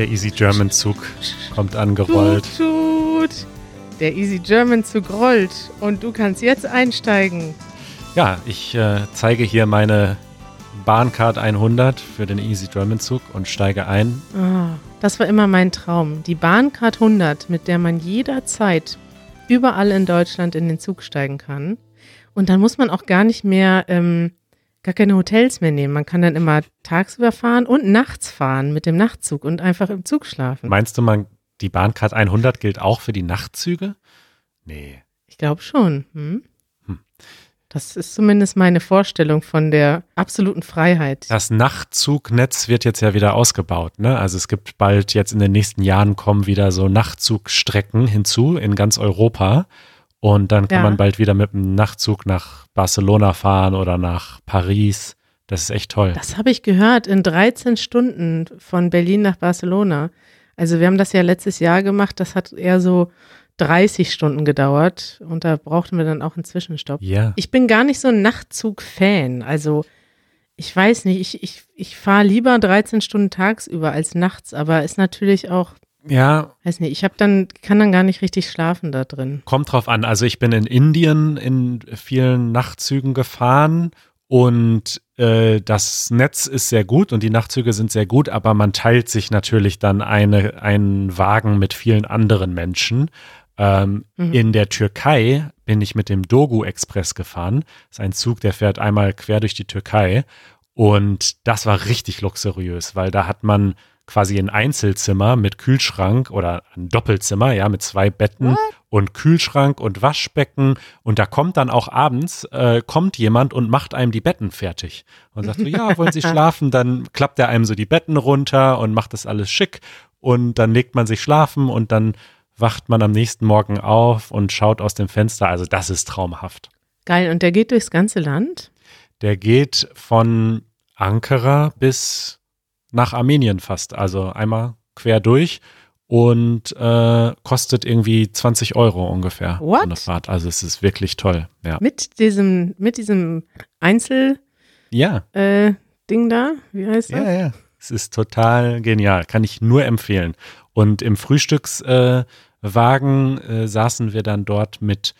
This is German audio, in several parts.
Der Easy German Zug kommt angerollt. Tut, tut. Der Easy German Zug rollt und du kannst jetzt einsteigen. Ja, ich äh, zeige hier meine Bahncard 100 für den Easy German Zug und steige ein. Ah, das war immer mein Traum. Die Bahncard 100, mit der man jederzeit überall in Deutschland in den Zug steigen kann. Und dann muss man auch gar nicht mehr, ähm, gar keine Hotels mehr nehmen. Man kann dann immer tagsüber fahren und nachts fahren mit dem Nachtzug und einfach im Zug schlafen. Meinst du, man, die Bahncard 100 gilt auch für die Nachtzüge? Nee. Ich glaube schon. Hm? Hm. Das ist zumindest meine Vorstellung von der absoluten Freiheit. Das Nachtzugnetz wird jetzt ja wieder ausgebaut. Ne? Also es gibt bald jetzt in den nächsten Jahren kommen wieder so Nachtzugstrecken hinzu in ganz Europa. Und dann kann Ja. man bald wieder mit dem Nachtzug nach Barcelona fahren oder nach Paris. Das ist echt toll. Das habe ich gehört in 13 Stunden von Berlin nach Barcelona. Also wir haben das ja letztes Jahr gemacht. Das hat eher so 30 Stunden gedauert und da brauchten wir dann auch einen Zwischenstopp. Ja. Ich bin gar nicht so ein Nachtzug-Fan. Also ich weiß nicht, ich, ich, ich fahre lieber 13 Stunden tagsüber als nachts, aber ist natürlich auch, Ja, weiß nicht, ich habe dann, kann dann gar nicht richtig schlafen da drin. kommt drauf an. Also ich bin in Indien in vielen Nachtzügen gefahren und äh, das Netz ist sehr gut und die Nachtzüge sind sehr gut, aber man teilt sich natürlich dann eine, einen Wagen mit vielen anderen Menschen. Ähm, Mhm. In der Türkei bin ich mit dem Dogu Express gefahren. Das ist ein Zug, der fährt einmal quer durch die Türkei. Und das war richtig luxuriös, weil da hat man quasi ein Einzelzimmer mit Kühlschrank oder ein Doppelzimmer, ja, mit zwei Betten und Kühlschrank und Waschbecken. Und da kommt dann auch abends, äh, kommt jemand und macht einem die Betten fertig. Und sagt so, ja, wollen Sie schlafen? Dann klappt er einem so die Betten runter und macht das alles schick. Und dann legt man sich schlafen und dann wacht man am nächsten Morgen auf und schaut aus dem Fenster. Also das ist traumhaft. Geil, und der geht durchs ganze Land? Der geht von Ankara bis nach Armenien fast. Also einmal quer durch und äh, kostet irgendwie 20 Euro ungefähr. so What? eine Fahrt. Also es ist wirklich toll. Ja. Mit diesem, mit diesem Einzel, Ja, äh, Ding da, wie heißt das? ja, ja. Es ist total genial. Kann ich nur empfehlen. Und im Frühstückswagen äh, äh, saßen wir dann dort mit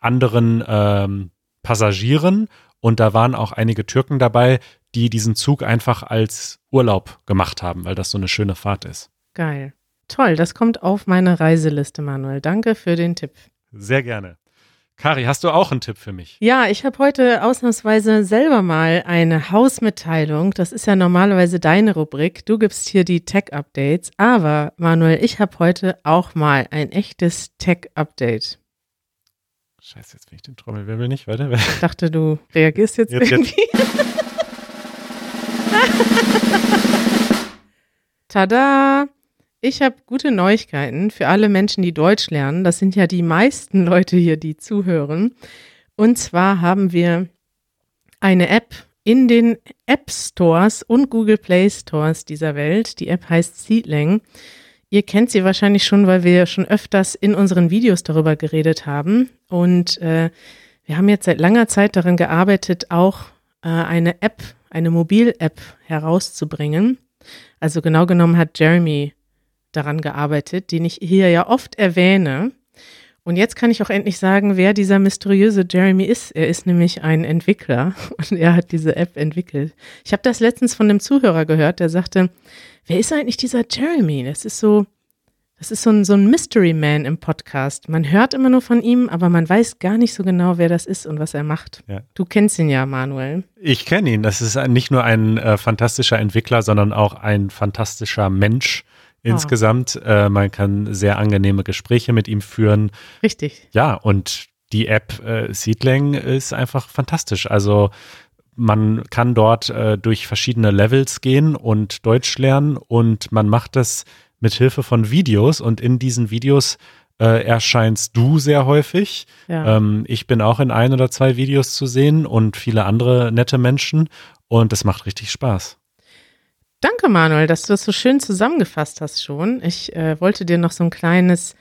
anderen ähm, Passagieren und da waren auch einige Türken dabei, die diesen Zug einfach als Urlaub gemacht haben, weil das so eine schöne Fahrt ist. Geil. Toll, das kommt auf meine Reiseliste, Manuel. Danke für den Tipp. Sehr gerne. Kari, hast du auch einen Tipp für mich? Ja, ich habe heute ausnahmsweise selber mal eine Hausmitteilung. Das ist ja normalerweise deine Rubrik. Du gibst hier die Tech-Updates. Aber, Manuel, ich habe heute auch mal ein echtes Tech-Update. Scheiße, jetzt bin ich den Trommelwirbel nicht, warte. Ich dachte, du reagierst jetzt, Jetzt, jetzt. Tada! Ich habe gute Neuigkeiten für alle Menschen, die Deutsch lernen. Das sind ja die meisten Leute hier, die zuhören. Und zwar haben wir eine App in den App Stores und Google Play Stores dieser Welt. Die App heißt Seedling. Ihr kennt sie wahrscheinlich schon, weil wir schon öfters in unseren Videos darüber geredet haben. Und äh, wir haben jetzt seit langer Zeit daran gearbeitet, auch äh, eine App, eine Mobil-App herauszubringen. Also genau genommen hat Jeremy daran gearbeitet, den ich hier ja oft erwähne. Und jetzt kann ich auch endlich sagen, wer dieser mysteriöse Jeremy ist. Er ist nämlich ein Entwickler und er hat diese App entwickelt. Ich habe das letztens von einem Zuhörer gehört, der sagte, wer ist eigentlich dieser Jeremy? Das ist so, das ist so ein, so ein Mystery Man im Podcast. Man hört immer nur von ihm, aber man weiß gar nicht so genau, wer das ist und was er macht. Ja. Du kennst ihn ja, Manuel. Ich kenne ihn. Das ist nicht nur ein äh, fantastischer Entwickler, sondern auch ein fantastischer Mensch insgesamt. Äh, man kann sehr angenehme Gespräche mit ihm führen. Richtig. Ja, und die App äh, Seedling ist einfach fantastisch. Also man kann dort äh, durch verschiedene Levels gehen und Deutsch lernen und man macht das mit Hilfe von Videos und in diesen Videos äh, erscheinst du sehr häufig. Ja. Ähm, ich bin auch in ein oder zwei Videos zu sehen und viele andere nette Menschen und es macht richtig Spaß. Danke, Manuel, dass du das so schön zusammengefasst hast schon. Ich äh, wollte dir noch so ein kleines,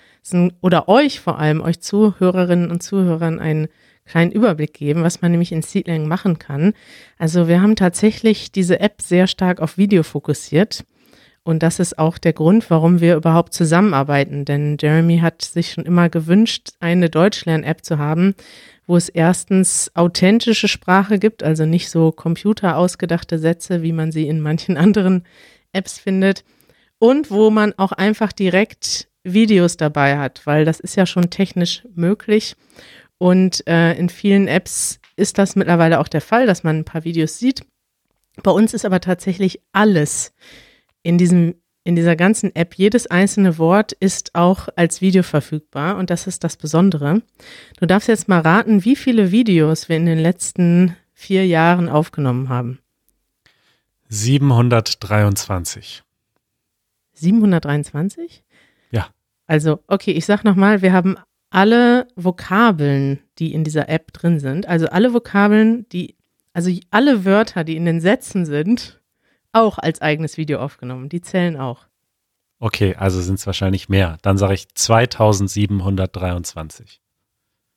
oder euch vor allem, euch Zuhörerinnen und Zuhörern, ein kleinen Überblick geben, was man nämlich in Seedling machen kann. Also wir haben tatsächlich diese App sehr stark auf Video fokussiert. Und das ist auch der Grund, warum wir überhaupt zusammenarbeiten. Denn Jeremy hat sich schon immer gewünscht, eine Deutschlern-App zu haben, wo es erstens authentische Sprache gibt, also nicht so computerausgedachte Sätze, wie man sie in manchen anderen Apps findet. Und wo man auch einfach direkt Videos dabei hat, weil das ist ja schon technisch möglich. Und äh, in vielen Apps ist das mittlerweile auch der Fall, dass man ein paar Videos sieht. Bei uns ist aber tatsächlich alles in diesem in dieser ganzen App, jedes einzelne Wort ist auch als Video verfügbar und das ist das Besondere. Du darfst jetzt mal raten, wie viele Videos wir in den letzten vier Jahren aufgenommen haben. 723. 723? Ja. Also, okay, ich sag nochmal, wir haben alle Vokabeln, die in dieser App drin sind, also alle Vokabeln, die, also alle Wörter, die in den Sätzen sind, auch als eigenes Video aufgenommen. Die zählen auch. Okay, also sind es wahrscheinlich mehr. Dann sage ich 2723.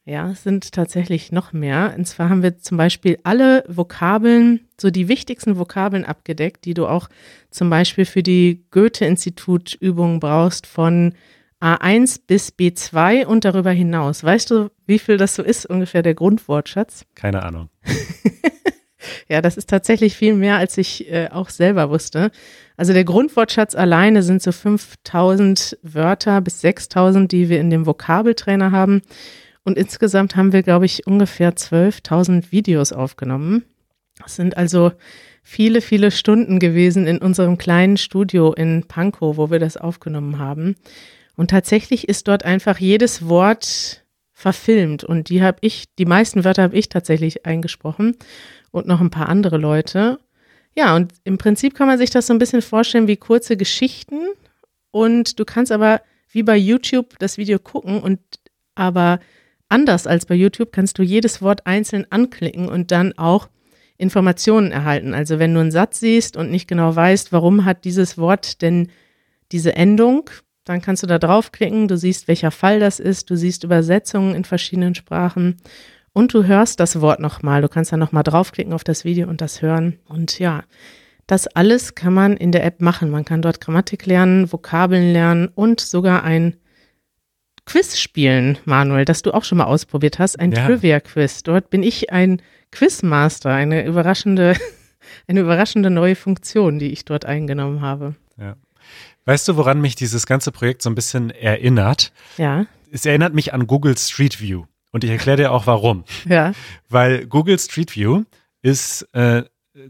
Ja, es sind tatsächlich noch mehr. Und zwar haben wir zum Beispiel alle Vokabeln, so die wichtigsten Vokabeln abgedeckt, die du auch zum Beispiel für die Goethe-Institut-Übungen brauchst von A1 bis B2 und darüber hinaus. Weißt du, wie viel das so ist, ungefähr der Grundwortschatz? Keine Ahnung. Ja, das ist tatsächlich viel mehr, als ich äh, auch selber wusste. Also der Grundwortschatz alleine sind so 5000 Wörter bis 6000, die wir in dem Vokabeltrainer haben. Und insgesamt haben wir, glaube ich, ungefähr 12.000 Videos aufgenommen. Das sind also viele, viele Stunden gewesen in unserem kleinen Studio in Pankow, wo wir das aufgenommen haben. Und tatsächlich ist dort einfach jedes Wort verfilmt und die habe ich, die meisten Wörter habe ich tatsächlich eingesprochen und noch ein paar andere Leute. Ja, und im Prinzip kann man sich das so ein bisschen vorstellen wie kurze Geschichten. Und du kannst aber wie bei YouTube das Video gucken und aber anders als bei YouTube kannst du jedes Wort einzeln anklicken und dann auch Informationen erhalten. Also wenn du einen Satz siehst und nicht genau weißt, warum hat dieses Wort denn diese Endung, dann kannst du da draufklicken, du siehst, welcher Fall das ist, du siehst Übersetzungen in verschiedenen Sprachen und du hörst das Wort nochmal. Du kannst dann nochmal draufklicken auf das Video und das hören. Und ja, das alles kann man in der App machen. Man kann dort Grammatik lernen, Vokabeln lernen und sogar ein Quiz spielen, Manuel, das du auch schon mal ausprobiert hast, ein ja. Trivia-Quiz. Dort bin ich ein Quizmaster, eine überraschende, eine überraschende neue Funktion, die ich dort eingenommen habe. Ja. Weißt du, woran mich dieses ganze Projekt so ein bisschen erinnert? Ja. Es erinnert mich an Google Street View. Und ich erkläre dir auch warum. Ja. Weil Google Street View ist äh,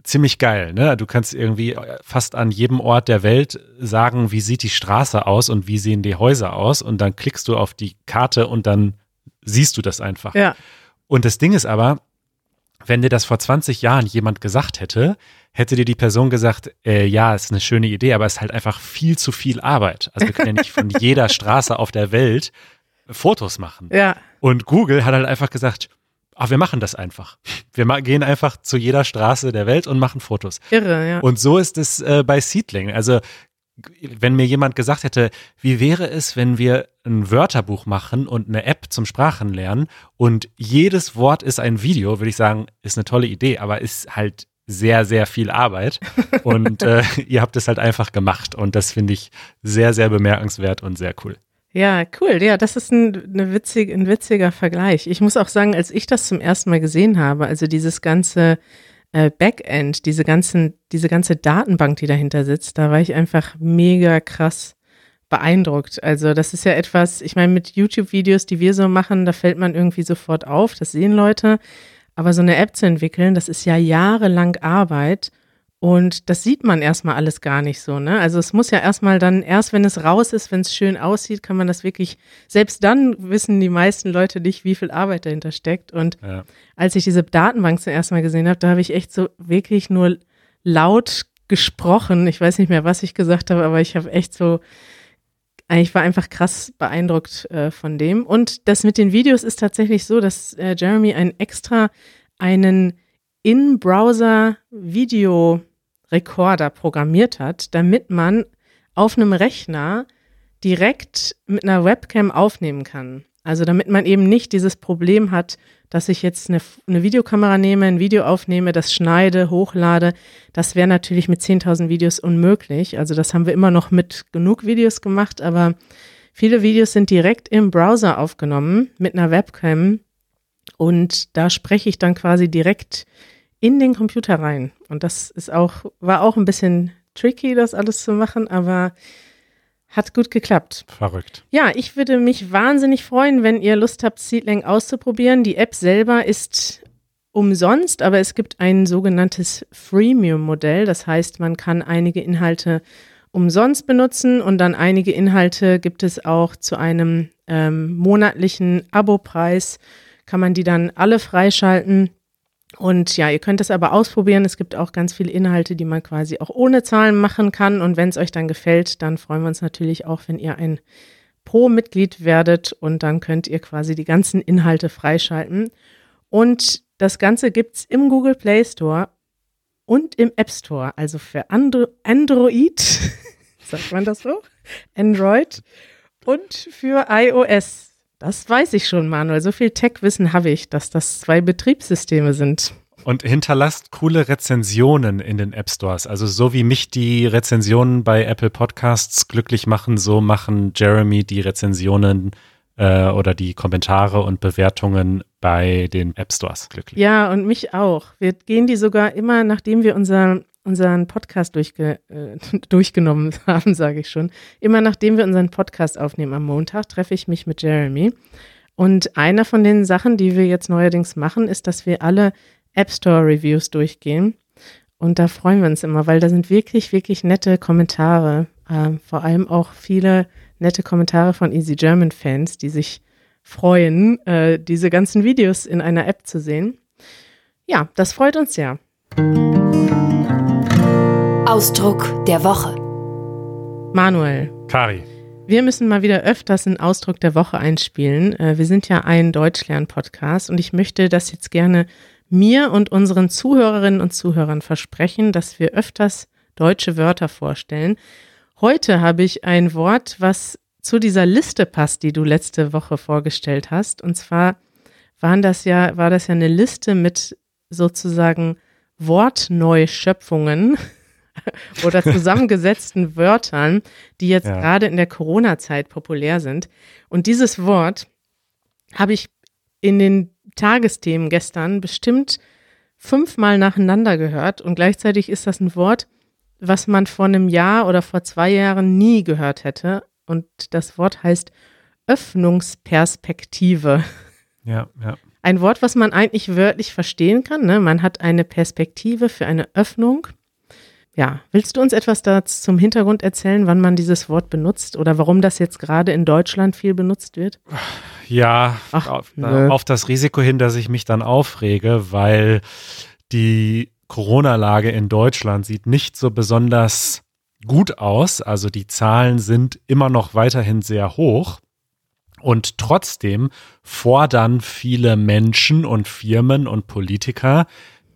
ziemlich geil. Ne? Du kannst irgendwie fast an jedem Ort der Welt sagen, wie sieht die Straße aus und wie sehen die Häuser aus. Und dann klickst du auf die Karte und dann siehst du das einfach. Ja. Und das Ding ist aber, wenn dir das vor 20 Jahren jemand gesagt hätte, hätte dir die Person gesagt, äh, ja, ist eine schöne Idee, aber es ist halt einfach viel zu viel Arbeit. Also wir können ja nicht von jeder Straße auf der Welt Fotos machen. Ja. Und Google hat halt einfach gesagt, ach, wir machen das einfach. Wir gehen einfach zu jeder Straße der Welt und machen Fotos. Irre, ja. Und so ist es äh, bei Seedling. Also wenn mir jemand gesagt hätte, wie wäre es, wenn wir ein Wörterbuch machen und eine App zum Sprachenlernen und jedes Wort ist ein Video, würde ich sagen, ist eine tolle Idee, aber ist halt sehr, sehr viel Arbeit. Und äh, ihr habt es halt einfach gemacht. Und das finde ich sehr, sehr bemerkenswert und sehr cool. Ja, cool. Ja, das ist ein, eine witzig, ein witziger Vergleich. Ich muss auch sagen, als ich das zum ersten Mal gesehen habe, also dieses ganze äh, Backend, diese ganzen, diese ganze Datenbank, die dahinter sitzt, da war ich einfach mega krass beeindruckt. Also das ist ja etwas, ich meine, mit YouTube-Videos, die wir so machen, da fällt man irgendwie sofort auf, das sehen Leute. Aber so eine App zu entwickeln, das ist ja jahrelang Arbeit und das sieht man erstmal alles gar nicht so, ne? Also es muss ja erstmal dann, erst wenn es raus ist, wenn es schön aussieht, kann man das wirklich, selbst dann wissen die meisten Leute nicht, wie viel Arbeit dahinter steckt. Und ja. als ich diese Datenbank zum ersten Mal gesehen habe, da habe ich echt so wirklich nur laut gesprochen. Ich weiß nicht mehr, was ich gesagt habe, aber ich habe echt so, ich war einfach krass beeindruckt äh, von dem. Und das mit den Videos ist tatsächlich so, dass äh, Jeremy ein extra einen In-Browser-Video Rekorder programmiert hat, damit man auf einem Rechner direkt mit einer Webcam aufnehmen kann. Also damit man eben nicht dieses Problem hat, dass ich jetzt eine, eine Videokamera nehme, ein Video aufnehme, das schneide, hochlade. Das wäre natürlich mit 10.000 Videos unmöglich. Also das haben wir immer noch mit genug Videos gemacht, aber viele Videos sind direkt im Browser aufgenommen mit einer Webcam und da spreche ich dann quasi direkt in den Computer rein. Und das ist auch, war auch ein bisschen tricky, das alles zu machen, aber hat gut geklappt. Verrückt. Ja, ich würde mich wahnsinnig freuen, wenn ihr Lust habt, Seedling auszuprobieren. Die App selber ist umsonst, aber es gibt ein sogenanntes Freemium-Modell. Das heißt, man kann einige Inhalte umsonst benutzen und dann einige Inhalte gibt es auch zu einem ähm, monatlichen Abopreis. Kann man die dann alle freischalten. Und ja, ihr könnt es aber ausprobieren. Es gibt auch ganz viele Inhalte, die man quasi auch ohne Zahlen machen kann. Und wenn es euch dann gefällt, dann freuen wir uns natürlich auch, wenn ihr ein Pro-Mitglied werdet und dann könnt ihr quasi die ganzen Inhalte freischalten. Und das Ganze gibt es im Google Play Store und im App Store, also für Andro Android, sagt man das so? Android und für iOS. Das weiß ich schon, Manuel. So viel Tech-Wissen habe ich, dass das zwei Betriebssysteme sind. Und hinterlasst coole Rezensionen in den App Stores. Also so wie mich die Rezensionen bei Apple Podcasts glücklich machen, so machen Jeremy die Rezensionen äh, oder die Kommentare und Bewertungen bei den App Stores glücklich. Ja, und mich auch. Wir gehen die sogar immer, nachdem wir unser unseren Podcast durchge äh, durchgenommen haben, sage ich schon. Immer nachdem wir unseren Podcast aufnehmen am Montag, treffe ich mich mit Jeremy. Und einer von den Sachen, die wir jetzt neuerdings machen, ist, dass wir alle App Store Reviews durchgehen. Und da freuen wir uns immer, weil da sind wirklich, wirklich nette Kommentare. Äh, vor allem auch viele nette Kommentare von Easy German Fans, die sich freuen, äh, diese ganzen Videos in einer App zu sehen. Ja, das freut uns sehr. Ausdruck der Woche. Manuel. Kari. Wir müssen mal wieder öfters einen Ausdruck der Woche einspielen. Äh, wir sind ja ein Deutschlern-Podcast und ich möchte das jetzt gerne mir und unseren Zuhörerinnen und Zuhörern versprechen, dass wir öfters deutsche Wörter vorstellen. Heute habe ich ein Wort, was zu dieser Liste passt, die du letzte Woche vorgestellt hast. Und zwar waren das ja, war das ja eine Liste mit sozusagen Wortneuschöpfungen oder zusammengesetzten Wörtern, die jetzt ja. gerade in der Corona-Zeit populär sind. Und dieses Wort habe ich in den Tagesthemen gestern bestimmt fünfmal nacheinander gehört und gleichzeitig ist das ein Wort, was man vor einem Jahr oder vor zwei Jahren nie gehört hätte. Und das Wort heißt Öffnungsperspektive. Ja, ja. Ein Wort, was man eigentlich wörtlich verstehen kann. Ne? Man hat eine Perspektive für eine Öffnung ja, willst du uns etwas dazu zum Hintergrund erzählen, wann man dieses Wort benutzt oder warum das jetzt gerade in Deutschland viel benutzt wird? Ja, Ach, auf, auf, das Risiko hin, dass ich mich dann aufrege, weil die Corona-Lage in Deutschland sieht nicht so besonders gut aus. Also die Zahlen sind immer noch weiterhin sehr hoch. Und trotzdem fordern viele Menschen und Firmen und Politiker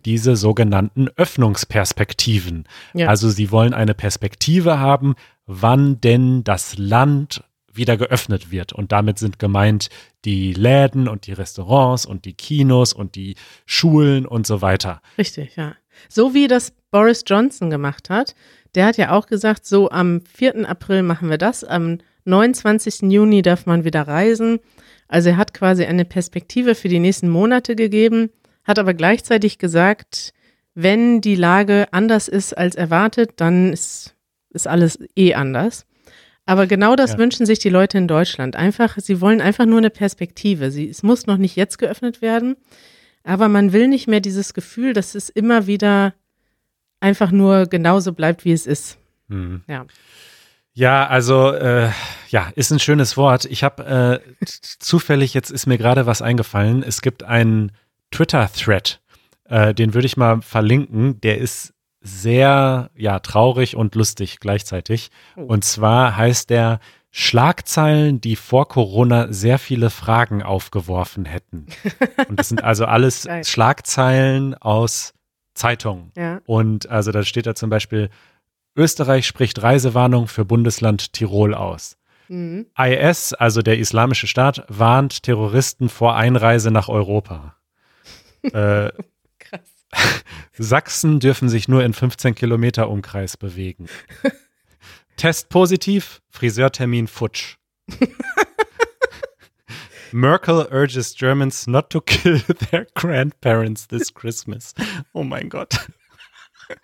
diese sogenannten Öffnungsperspektiven. Ja. Also sie wollen eine Perspektive haben, wann denn das Land wieder geöffnet wird. Und damit sind gemeint die Läden und die Restaurants und die Kinos und die Schulen und so weiter. Richtig, ja. So wie das Boris Johnson gemacht hat. Der hat ja auch gesagt, so am 4. April machen wir das, am 29. Juni darf man wieder reisen. Also er hat quasi eine Perspektive für die nächsten Monate gegeben hat aber gleichzeitig gesagt, wenn die Lage anders ist als erwartet, dann ist, ist alles eh anders. Aber genau das ja. wünschen sich die Leute in Deutschland. Einfach, sie wollen einfach nur eine Perspektive. Sie, es muss noch nicht jetzt geöffnet werden, aber man will nicht mehr dieses Gefühl, dass es immer wieder einfach nur genauso bleibt, wie es ist. Mhm. Ja. Ja, also äh, ja, ist ein schönes Wort. Ich habe äh, zufällig jetzt ist mir gerade was eingefallen. Es gibt einen Twitter-Thread. Äh, den würde ich mal verlinken. Der ist sehr, ja, traurig und lustig gleichzeitig. Oh. Und zwar heißt der Schlagzeilen, die vor Corona sehr viele Fragen aufgeworfen hätten. Und das sind also alles Schlagzeilen aus Zeitungen. Ja. Und also da steht da zum Beispiel, Österreich spricht Reisewarnung für Bundesland Tirol aus. Mhm. IS, also der Islamische Staat, warnt Terroristen vor Einreise nach Europa. Äh, Krass. Sachsen dürfen sich nur in 15 Kilometer Umkreis bewegen. Test positiv, Friseurtermin futsch. Merkel urges Germans not to kill their grandparents this Christmas. Oh mein Gott.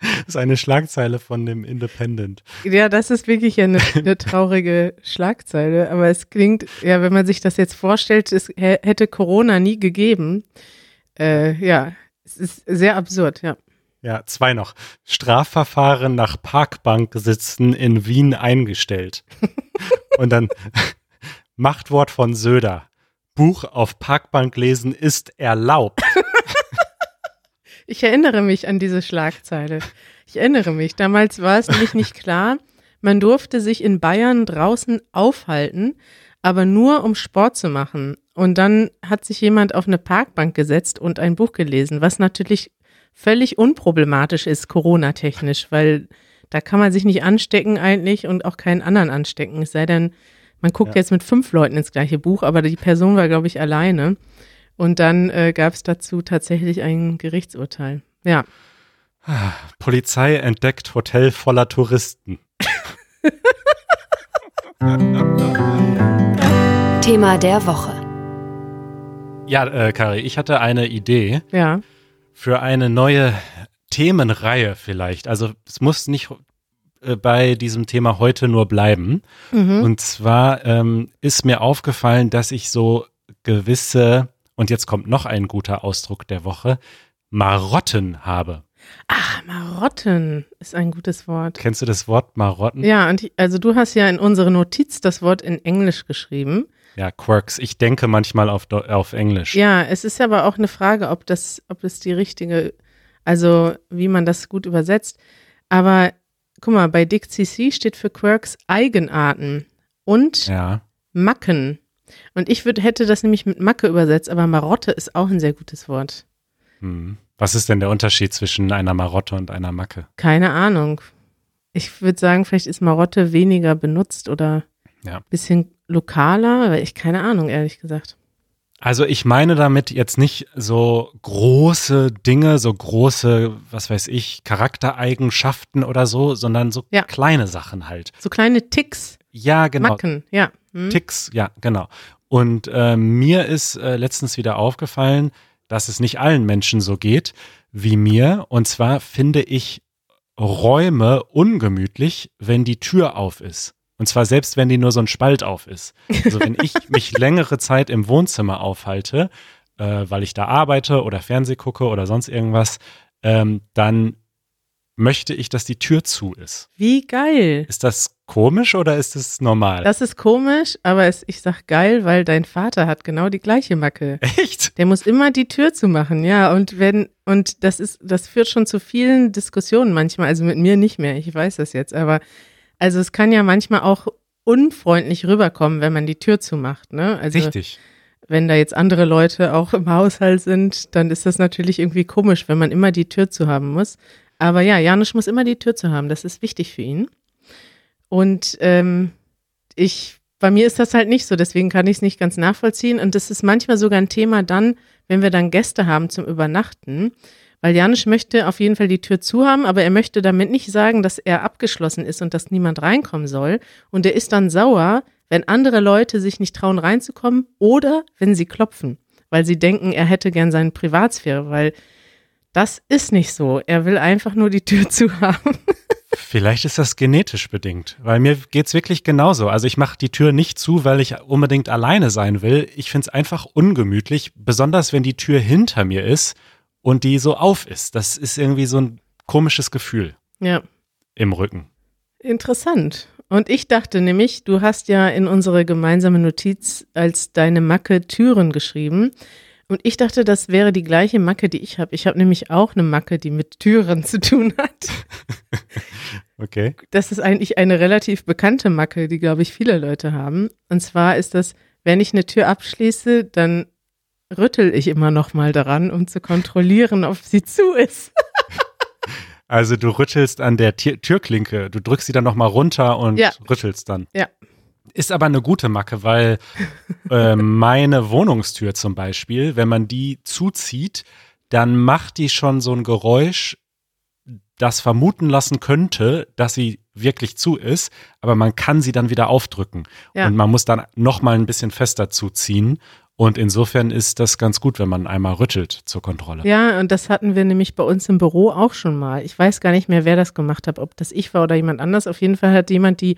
Das ist eine Schlagzeile von dem Independent. Ja, das ist wirklich eine, eine traurige Schlagzeile, aber es klingt, ja, wenn man sich das jetzt vorstellt, es hä- hätte Corona nie gegeben. Äh, ja, es ist sehr absurd, ja. Ja, zwei noch. Strafverfahren nach Parkbanksitzen in Wien eingestellt. Und dann Machtwort von Söder. Buch auf Parkbank lesen ist erlaubt. Ich erinnere mich an diese Schlagzeile. Ich erinnere mich. Damals war es nämlich nicht klar. Man durfte sich in Bayern draußen aufhalten, aber nur um Sport zu machen. Und dann hat sich jemand auf eine Parkbank gesetzt und ein Buch gelesen, was natürlich völlig unproblematisch ist, Corona-technisch, weil da kann man sich nicht anstecken eigentlich und auch keinen anderen anstecken. Es sei denn, man guckt Ja. jetzt mit fünf Leuten ins gleiche Buch, aber die Person war, glaube ich, alleine. Und dann äh, gab es dazu tatsächlich ein Gerichtsurteil. Ja, Polizei entdeckt Hotel voller Touristen. Thema der Woche. Ja, äh, Kari, ich hatte eine Idee ja. für eine neue Themenreihe vielleicht. Also es muss nicht äh, bei diesem Thema heute nur bleiben. Mhm. Und zwar ähm, ist mir aufgefallen, dass ich so gewisse, und jetzt kommt noch ein guter Ausdruck der Woche, Marotten habe. Ah, Marotten ist ein gutes Wort. Kennst du das Wort Marotten? Ja, und ich, also du hast ja in unsere Notiz das Wort in Englisch geschrieben. Ja, Quirks. Ich denke manchmal auf, auf Englisch. Ja, es ist aber auch eine Frage, ob das, ob es die richtige, also wie man das gut übersetzt. Aber guck mal, bei Dick CC steht für Quirks Eigenarten und Ja. Macken. Und ich würd, hätte das nämlich mit Macke übersetzt, aber Marotte ist auch ein sehr gutes Wort. Hm. Was ist denn der Unterschied zwischen einer Marotte und einer Macke? Keine Ahnung. Ich würde sagen, vielleicht ist Marotte weniger benutzt oder Ja. ein bisschen lokaler, aber ich keine Ahnung, ehrlich gesagt. Also ich meine damit jetzt nicht so große Dinge, so große, was weiß ich, Charaktereigenschaften oder so, sondern so Ja. kleine Sachen halt. So kleine Ticks, Ja, genau. Macken, ja. Hm? Ticks, ja, genau. Und äh, mir ist äh, letztens wieder aufgefallen, dass es nicht allen Menschen so geht wie mir. Und zwar finde ich Räume ungemütlich, wenn die Tür auf ist. Und zwar selbst, wenn die nur so ein Spalt auf ist. Also wenn ich mich längere Zeit im Wohnzimmer aufhalte, äh, weil ich da arbeite oder Fernseh gucke oder sonst irgendwas, ähm, dann möchte ich, dass die Tür zu ist. Wie geil. Ist das komisch oder ist es normal? Das ist komisch, aber es, ich sag geil, weil dein Vater hat genau die gleiche Macke. Echt? Der muss immer die Tür zumachen, ja. Und wenn, und das ist, das führt schon zu vielen Diskussionen manchmal, also mit mir nicht mehr, ich weiß das jetzt, aber also es kann ja manchmal auch unfreundlich rüberkommen, wenn man die Tür zumacht, ne? Also Richtig. wenn da jetzt andere Leute auch im Haushalt sind, dann ist das natürlich irgendwie komisch, wenn man immer die Tür zu haben muss. Aber ja, Janusz muss immer die Tür zu haben. Das ist wichtig für ihn. Und ähm, ich, bei mir ist das halt nicht so, deswegen kann ich es nicht ganz nachvollziehen. Und das ist manchmal sogar ein Thema dann, wenn wir dann Gäste haben zum Übernachten. Weil Janusz möchte auf jeden Fall die Tür zu haben, aber er möchte damit nicht sagen, dass er abgeschlossen ist und dass niemand reinkommen soll. Und er ist dann sauer, wenn andere Leute sich nicht trauen reinzukommen oder wenn sie klopfen, weil sie denken, er hätte gern seine Privatsphäre, weil das ist nicht so. Er will einfach nur die Tür zu haben. Vielleicht ist das genetisch bedingt, weil mir geht's wirklich genauso. Also ich mache die Tür nicht zu, weil ich unbedingt alleine sein will. Ich find's einfach ungemütlich, besonders wenn die Tür hinter mir ist und die so auf ist. Das ist irgendwie so ein komisches Gefühl Ja, im Rücken. interessant. Und ich dachte nämlich, du hast ja in unsere gemeinsame Notiz als deine Macke Türen geschrieben. Und ich dachte, das wäre die gleiche Macke, die ich habe. Ich habe nämlich auch eine Macke, die mit Türen zu tun hat. Okay. Das ist eigentlich eine relativ bekannte Macke, die, glaube ich, viele Leute haben. Und zwar ist das, wenn ich eine Tür abschließe, dann rüttel ich immer noch mal daran, um zu kontrollieren, ob sie zu ist. Also du rüttelst an der Tier Türklinke, du drückst sie dann nochmal runter und Ja. rüttelst dann. Ja. Ist aber eine gute Macke, weil äh, meine Wohnungstür zum Beispiel, wenn man die zuzieht, dann macht die schon so ein Geräusch, das vermuten lassen könnte, dass sie wirklich zu ist, aber man kann sie dann wieder aufdrücken. Ja. Und man muss dann noch mal ein bisschen fester zuziehen. Und insofern ist das ganz gut, wenn man einmal rüttelt zur Kontrolle. Ja, und das hatten wir nämlich bei uns im Büro auch schon mal. Ich weiß gar nicht mehr, wer das gemacht hat, ob das ich war oder jemand anders. Auf jeden Fall hat jemand die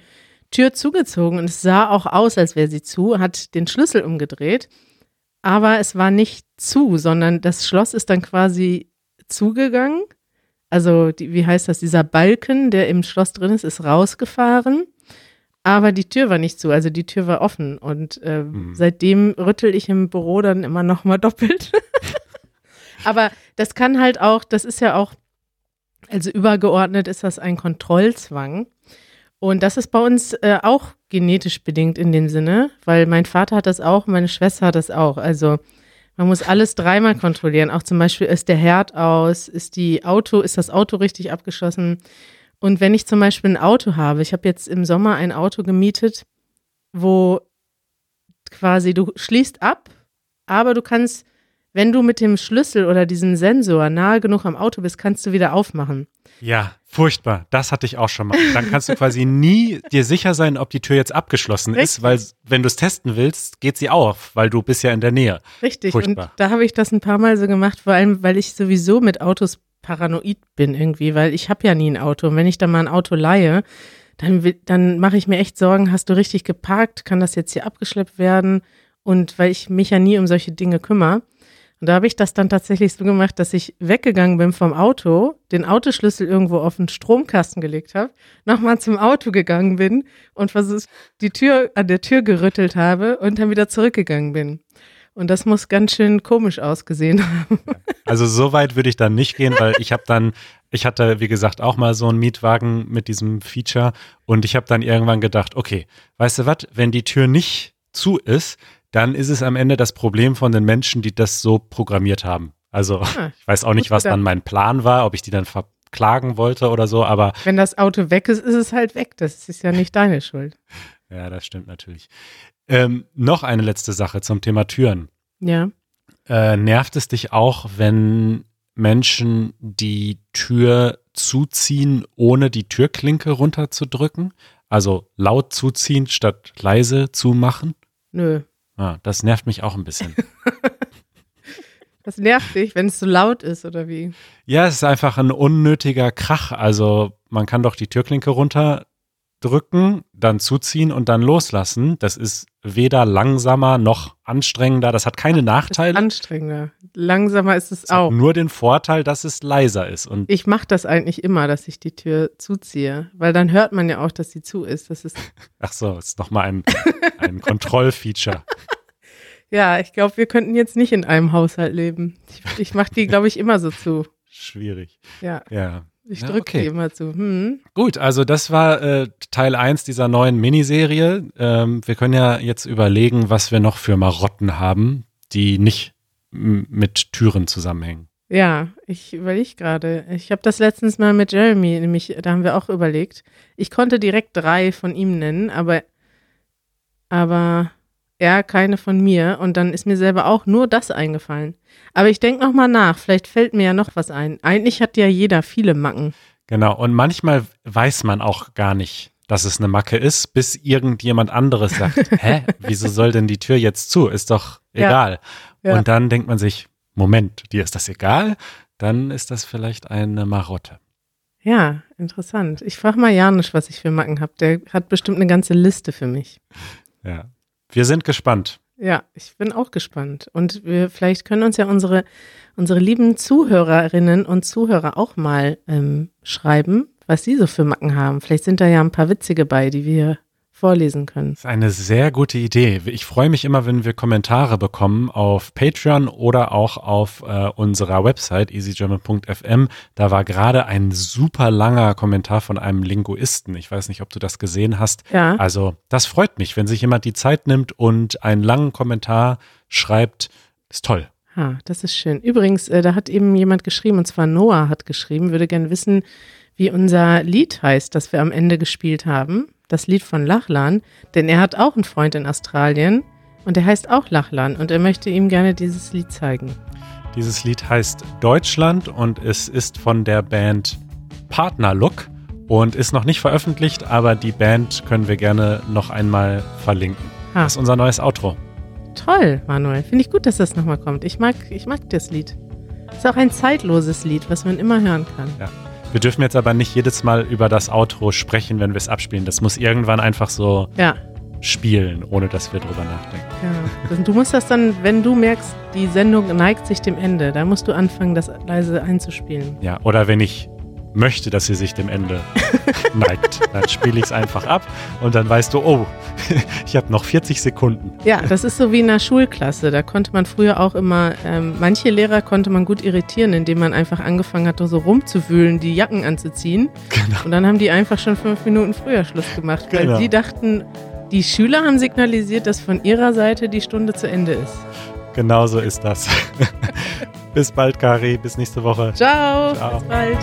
Tür zugezogen und es sah auch aus, als wäre sie zu, hat den Schlüssel umgedreht, aber es war nicht zu, sondern das Schloss ist dann quasi zugegangen. Also, die, wie heißt das? Dieser Balken, der im Schloss drin ist, ist rausgefahren. Aber die Tür war nicht zu, also die Tür war offen. Und äh, Mhm. seitdem rüttel ich im Büro dann immer noch mal doppelt. Aber das kann halt auch, das ist ja auch, also übergeordnet ist das ein Kontrollzwang. Und das ist bei uns äh, auch genetisch bedingt in dem Sinne, weil mein Vater hat das auch, meine Schwester hat das auch. Also man muss alles dreimal kontrollieren. Auch zum Beispiel ist der Herd aus, ist die Auto, ist das Auto richtig abgeschlossen. Und wenn ich zum Beispiel ein Auto habe, ich habe jetzt im Sommer ein Auto gemietet, wo quasi du schließt ab, aber du kannst, wenn du mit dem Schlüssel oder diesem Sensor nahe genug am Auto bist, kannst du wieder aufmachen. Ja, furchtbar. Das hatte ich auch schon mal. Dann kannst du quasi nie dir sicher sein, ob die Tür jetzt abgeschlossen ist, Richtig. weil wenn du es testen willst, geht sie auf, weil du bist ja in der Nähe. Richtig. Furchtbar. Und da habe ich das ein paar Mal so gemacht, vor allem, weil ich sowieso mit Autos paranoid bin irgendwie, weil ich habe ja nie ein Auto. Und wenn ich dann mal ein Auto leihe, dann, dann mache ich mir echt Sorgen, hast du richtig geparkt? Kann das jetzt hier abgeschleppt werden? Und weil ich mich ja nie um solche Dinge kümmere. Und da habe ich das dann tatsächlich so gemacht, dass ich weggegangen bin vom Auto, den Autoschlüssel irgendwo auf den Stromkasten gelegt habe, nochmal zum Auto gegangen bin und versucht, die Tür an der Tür gerüttelt habe und dann wieder zurückgegangen bin. Und das muss ganz schön komisch ausgesehen haben. Also so weit würde ich dann nicht gehen, weil ich habe dann, ich hatte, wie gesagt, auch mal so einen Mietwagen mit diesem Feature und ich habe dann irgendwann gedacht, okay, weißt du was, wenn die Tür nicht zu ist, dann ist es am Ende das Problem von den Menschen, die das so programmiert haben. Also Ah, ich weiß auch nicht, was dann mein Plan war, ob ich die dann verklagen wollte oder so, aber Wenn das Auto weg ist, ist es halt weg. Das ist ja nicht deine Schuld. ja, das stimmt natürlich. Ähm, noch eine letzte Sache zum Thema Türen. Ja. Äh, nervt es dich auch, wenn Menschen die Tür zuziehen, ohne die Türklinke runterzudrücken? Also laut zuziehen statt leise zumachen? Nö. Ah, das nervt mich auch ein bisschen. Das nervt dich, wenn es so laut ist, oder wie? ja, es ist einfach ein unnötiger Krach. Also man kann doch die Türklinke runterdrücken, dann zuziehen und dann loslassen. Das ist weder langsamer noch anstrengender. Das hat keine Nachteile. anstrengender. Langsamer ist es Es hat auch. nur den Vorteil, dass es leiser ist. Und Ich mache das eigentlich immer, dass ich die Tür zuziehe, weil dann hört man ja auch, dass sie zu ist. Das ist ach so, ist nochmal ein, ein Kontrollfeature. ja, ich glaube, wir könnten jetzt nicht in einem Haushalt leben. Ich, ich mache die, glaube ich, immer so zu. Schwierig. Ja, Ja. Ich Ja, drücke okay. die immer zu. Hm. Gut, also das war äh, Teil 1 dieser neuen Miniserie. Ähm, wir können ja jetzt überlegen, was wir noch für Marotten haben, die nicht mit Türen zusammenhängen. Ja, ich überlege gerade. Ich habe das letztens mal mit Jeremy, nämlich, da haben wir auch überlegt. Ich konnte direkt drei von ihm nennen, aber, aber er keine von mir. Und dann ist mir selber auch nur das eingefallen. Aber ich denke noch mal nach. Vielleicht fällt mir ja noch was ein. Eigentlich hat ja jeder viele Macken. Genau, und manchmal weiß man auch gar nicht, dass es eine Macke ist, bis irgendjemand anderes sagt, hä, wieso soll denn die Tür jetzt zu? Ist doch Ja. egal. Ja. Und dann denkt man sich, Moment, dir ist das egal? Dann ist das vielleicht eine Marotte. Ja, interessant. Ich frage mal Janusz, was ich für Macken habe. Der hat bestimmt eine ganze Liste für mich. Ja. Wir sind gespannt. Ja, ich bin auch gespannt. Und wir, vielleicht können uns ja unsere, unsere lieben Zuhörerinnen und Zuhörer auch mal ähm, schreiben, was sie so für Macken haben. Vielleicht sind da ja ein paar witzige bei, die wir vorlesen können. Das ist eine sehr gute Idee. Ich freue mich immer, wenn wir Kommentare bekommen auf Patreon oder auch auf äh, unserer Website easygerman.fm. Da war gerade ein super langer Kommentar von einem Linguisten. Ich weiß nicht, ob du das gesehen hast. Ja. Also, das freut mich, wenn sich jemand die Zeit nimmt und einen langen Kommentar schreibt. Ist toll. Ha, das ist schön. Übrigens, äh, da hat eben jemand geschrieben, und zwar Noah hat geschrieben, würde gern wissen, wie unser Lied heißt, das wir am Ende gespielt haben. Das Lied von Lachlan, denn er hat auch einen Freund in Australien und der heißt auch Lachlan und er möchte ihm gerne dieses Lied zeigen. Dieses Lied heißt Deutschland und es ist von der Band Partner Look und ist noch nicht veröffentlicht, aber die Band können wir gerne noch einmal verlinken. Ha. Das ist unser neues Outro. Toll, Manuel. Finde ich gut, dass das nochmal kommt. Ich mag, ich mag das Lied. Ist auch ein zeitloses Lied, was man immer hören kann. Ja. Wir dürfen jetzt aber nicht jedes Mal über das Outro sprechen, wenn wir es abspielen. Das muss irgendwann einfach so Ja, spielen, ohne dass wir drüber nachdenken. ja. Du musst das dann, wenn du merkst, die Sendung neigt sich dem Ende, da musst du anfangen, das leise einzuspielen. Ja, oder wenn ich möchte, dass sie sich dem Ende neigt, dann spiele ich es einfach ab und dann weißt du, oh, ich habe noch 40 Sekunden. Ja, das ist so wie in einer Schulklasse. Da konnte man früher auch immer, ähm, manche Lehrer konnte man gut irritieren, indem man einfach angefangen hat, so rumzuwühlen, die Jacken anzuziehen. Genau. Und dann haben die einfach schon fünf Minuten früher Schluss gemacht, weil Genau. sie dachten, die Schüler haben signalisiert, dass von ihrer Seite die Stunde zu Ende ist. Genau so ist das. bis bald, Kari. Bis nächste Woche. Ciao, Ciao. bis bald.